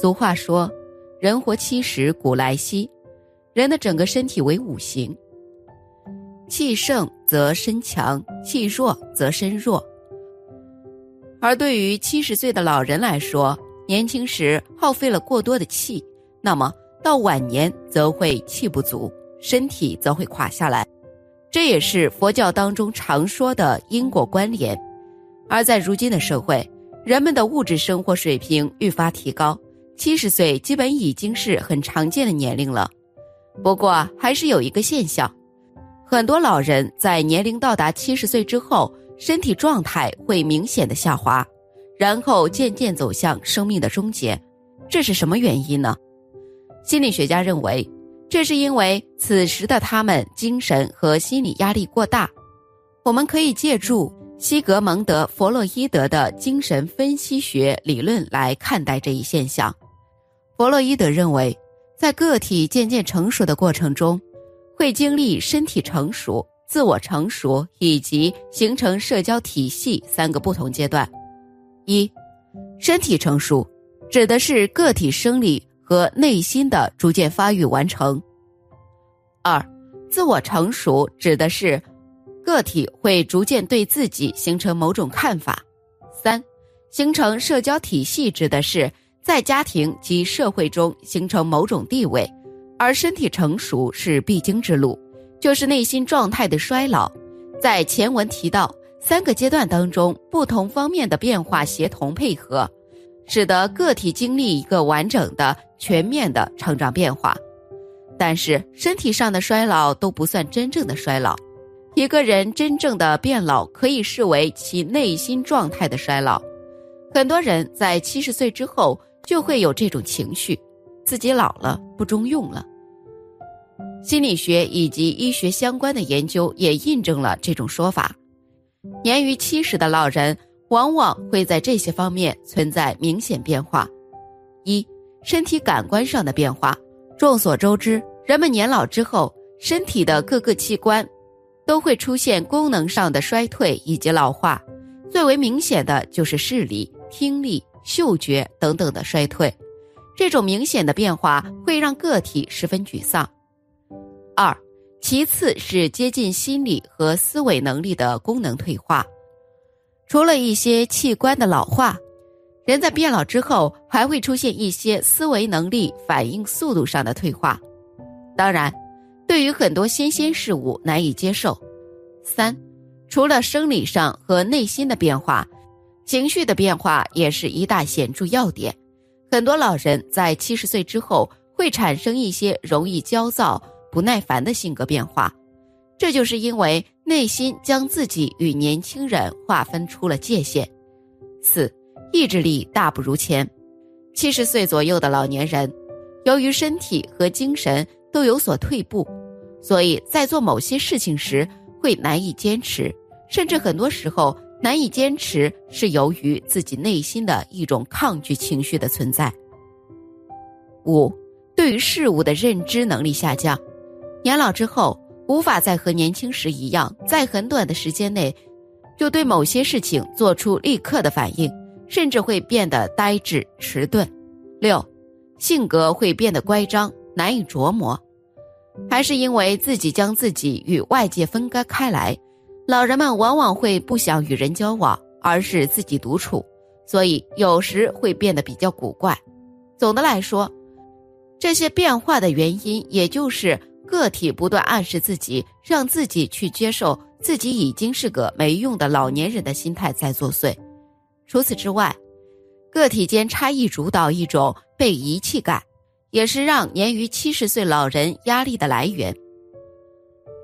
俗话说：“人活七十古来稀。”人的整个身体为五行，气盛则身强，气弱则身弱。而对于七十岁的老人来说，年轻时耗费了过多的气，那么到晚年则会气不足，身体则会垮下来。这也是佛教当中常说的因果关联。而在如今的社会，人们的物质生活水平愈发提高，七十岁基本已经是很常见的年龄了。不过，还是有一个现象，很多老人在年龄到达七十岁之后，身体状态会明显的下滑，然后渐渐走向生命的终结。这是什么原因呢？心理学家认为，这是因为此时的他们精神和心理压力过大。我们可以借助西格蒙德·弗洛伊德的精神分析学理论来看待这一现象。弗洛伊德认为。在个体渐渐成熟的过程中，会经历身体成熟、自我成熟以及形成社交体系三个不同阶段。一、身体成熟指的是个体生理和内心的逐渐发育完成；二、自我成熟指的是个体会逐渐对自己形成某种看法；三、形成社交体系指的是。在家庭及社会中形成某种地位，而身体成熟是必经之路，就是内心状态的衰老。在前文提到三个阶段当中，不同方面的变化协同配合，使得个体经历一个完整的、全面的成长变化。但是身体上的衰老都不算真正的衰老，一个人真正的变老可以视为其内心状态的衰老。很多人在七十岁之后。就会有这种情绪，自己老了不中用了。心理学以及医学相关的研究也印证了这种说法。年逾七十的老人往往会在这些方面存在明显变化：一、身体感官上的变化。众所周知，人们年老之后，身体的各个器官都会出现功能上的衰退以及老化，最为明显的就是视力、听力。嗅觉等等的衰退，这种明显的变化会让个体十分沮丧。二，其次是接近心理和思维能力的功能退化。除了一些器官的老化，人在变老之后还会出现一些思维能力、反应速度上的退化。当然，对于很多新鲜事物难以接受。三，除了生理上和内心的变化。情绪的变化也是一大显著要点，很多老人在七十岁之后会产生一些容易焦躁、不耐烦的性格变化，这就是因为内心将自己与年轻人划分出了界限。四，意志力大不如前，七十岁左右的老年人，由于身体和精神都有所退步，所以在做某些事情时会难以坚持，甚至很多时候。难以坚持是由于自己内心的一种抗拒情绪的存在。五，对于事物的认知能力下降，年老之后无法再和年轻时一样，在很短的时间内就对某些事情做出立刻的反应，甚至会变得呆滞迟钝。六，性格会变得乖张，难以琢磨，还是因为自己将自己与外界分割开来。老人们往往会不想与人交往，而是自己独处，所以有时会变得比较古怪。总的来说，这些变化的原因，也就是个体不断暗示自己，让自己去接受自己已经是个没用的老年人的心态在作祟。除此之外，个体间差异主导一种被遗弃感，也是让年逾七十岁老人压力的来源。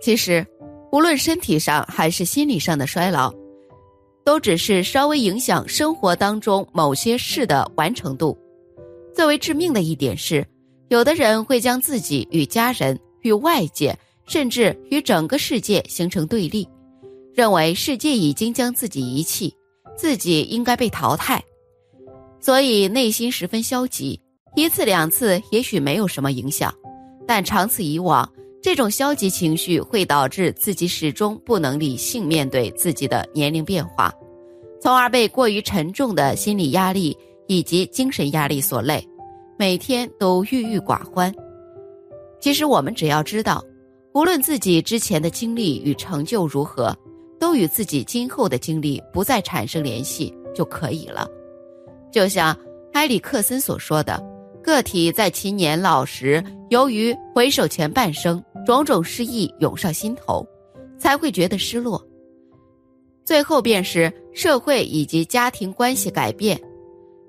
其实。无论身体上还是心理上的衰老，都只是稍微影响生活当中某些事的完成度。最为致命的一点是，有的人会将自己与家人、与外界，甚至与整个世界形成对立，认为世界已经将自己遗弃，自己应该被淘汰，所以内心十分消极。一次两次也许没有什么影响，但长此以往。这种消极情绪会导致自己始终不能理性面对自己的年龄变化，从而被过于沉重的心理压力以及精神压力所累，每天都郁郁寡欢。其实我们只要知道，无论自己之前的经历与成就如何，都与自己今后的经历不再产生联系就可以了。就像埃里克森所说的，个体在其年老时，由于回首前半生，种种失意涌上心头，才会觉得失落。最后便是社会以及家庭关系改变。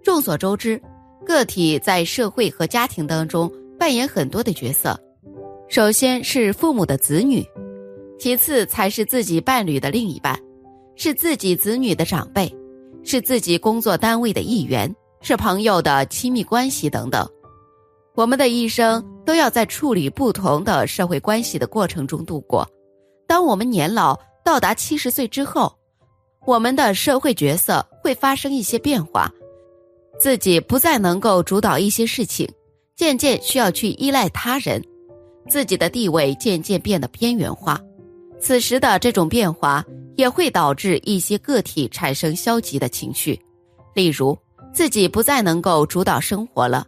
众所周知，个体在社会和家庭当中扮演很多的角色。首先是父母的子女，其次才是自己伴侣的另一半，是自己子女的长辈，是自己工作单位的一员，是朋友的亲密关系等等。我们的一生都要在处理不同的社会关系的过程中度过。当我们年老到达七十岁之后，我们的社会角色会发生一些变化，自己不再能够主导一些事情，渐渐需要去依赖他人，自己的地位渐渐变得边缘化。此时的这种变化也会导致一些个体产生消极的情绪，例如自己不再能够主导生活了，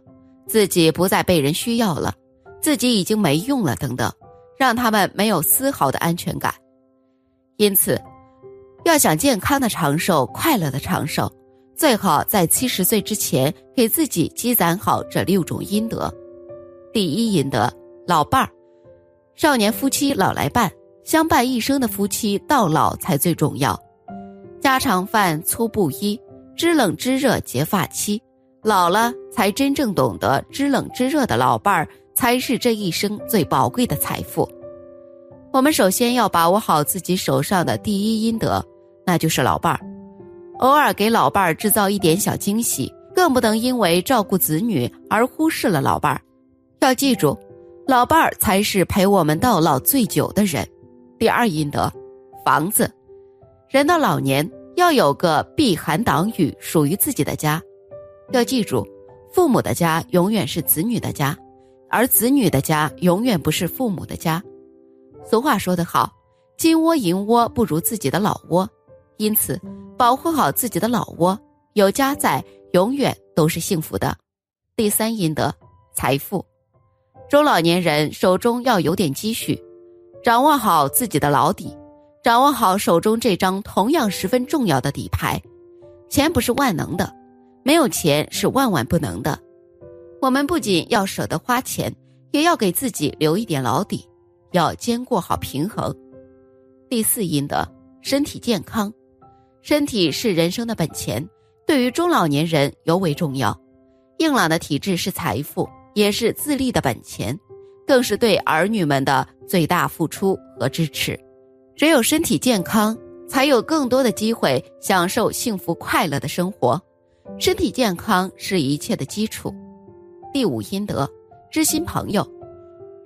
自己不再被人需要了，自己已经没用了等等，让他们没有丝毫的安全感。因此。要想健康的长寿、快乐的长寿，最好在七十岁之前给自己积攒好这六种阴德。第一阴德，老伴儿。少年夫妻老来伴，相伴一生的夫妻到老才最重要。家常饭，粗布衣，知冷知热结发妻。老了才真正懂得知冷知热的老伴儿，才是这一生最宝贵的财富。我们首先要把握好自己手上的第一阴德。那就是老伴儿，偶尔给老伴儿制造一点小惊喜，更不能因为照顾子女而忽视了老伴儿。要记住，老伴儿才是陪我们到老最久的人。第二阴德，房子，人到老年要有个避寒挡雨、属于自己的家。要记住，父母的家永远是子女的家，而子女的家永远不是父母的家。俗话说得好，金窝银窝不如自己的老窝。因此，保护好自己的老窝，有家在，永远都是幸福的。第三阴德，财富。中老年人手中要有点积蓄，掌握好自己的老底，掌握好手中这张同样十分重要的底牌。钱不是万能的，没有钱是万万不能的。我们不仅要舍得花钱，也要给自己留一点老底，要兼顾好平衡。第四阴德，身体健康。身体是人生的本钱，对于中老年人尤为重要。硬朗的体质是财富，也是自立的本钱，更是对儿女们的最大付出和支持。只有身体健康，才有更多的机会享受幸福快乐的生活。身体健康是一切的基础。第五阴德，知心朋友。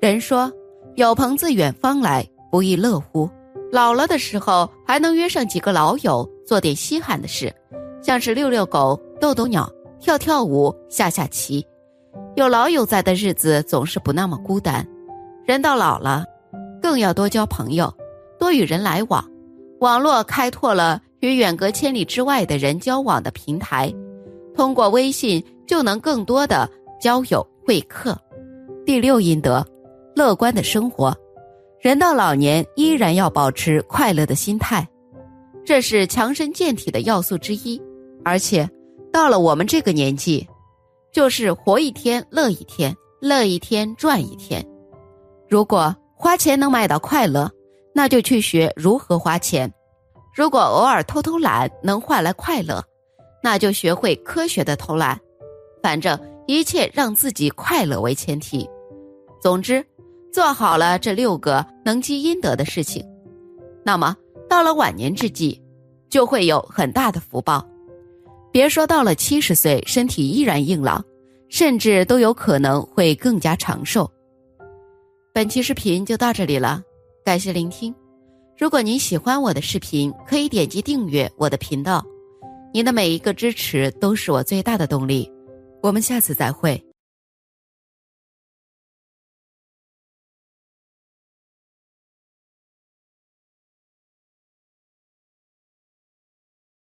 人说：“有朋自远方来，不亦乐乎？”老了的时候，还能约上几个老友做点稀罕的事，像是遛遛狗、逗逗鸟、跳跳舞、下下棋。有老友在的日子总是不那么孤单。人到老了，更要多交朋友，多与人来往。网络开拓了与远隔千里之外的人交往的平台，通过微信就能更多的交友会客。第六阴德，乐观的生活。人到老年，依然要保持快乐的心态，这是强身健体的要素之一。而且，到了我们这个年纪，就是活一天乐一天，乐一天赚一天。如果花钱能买到快乐，那就去学如何花钱；如果偶尔偷偷懒能换来快乐，那就学会科学的偷懒。反正一切让自己快乐为前提。总之。做好了这六个能积阴德的事情，那么到了晚年之际，就会有很大的福报。别说到了七十岁身体依然硬朗，甚至都有可能会更加长寿。本期视频就到这里了，感谢聆听。如果您喜欢我的视频，可以点击订阅我的频道。您的每一个支持都是我最大的动力。我们下次再会。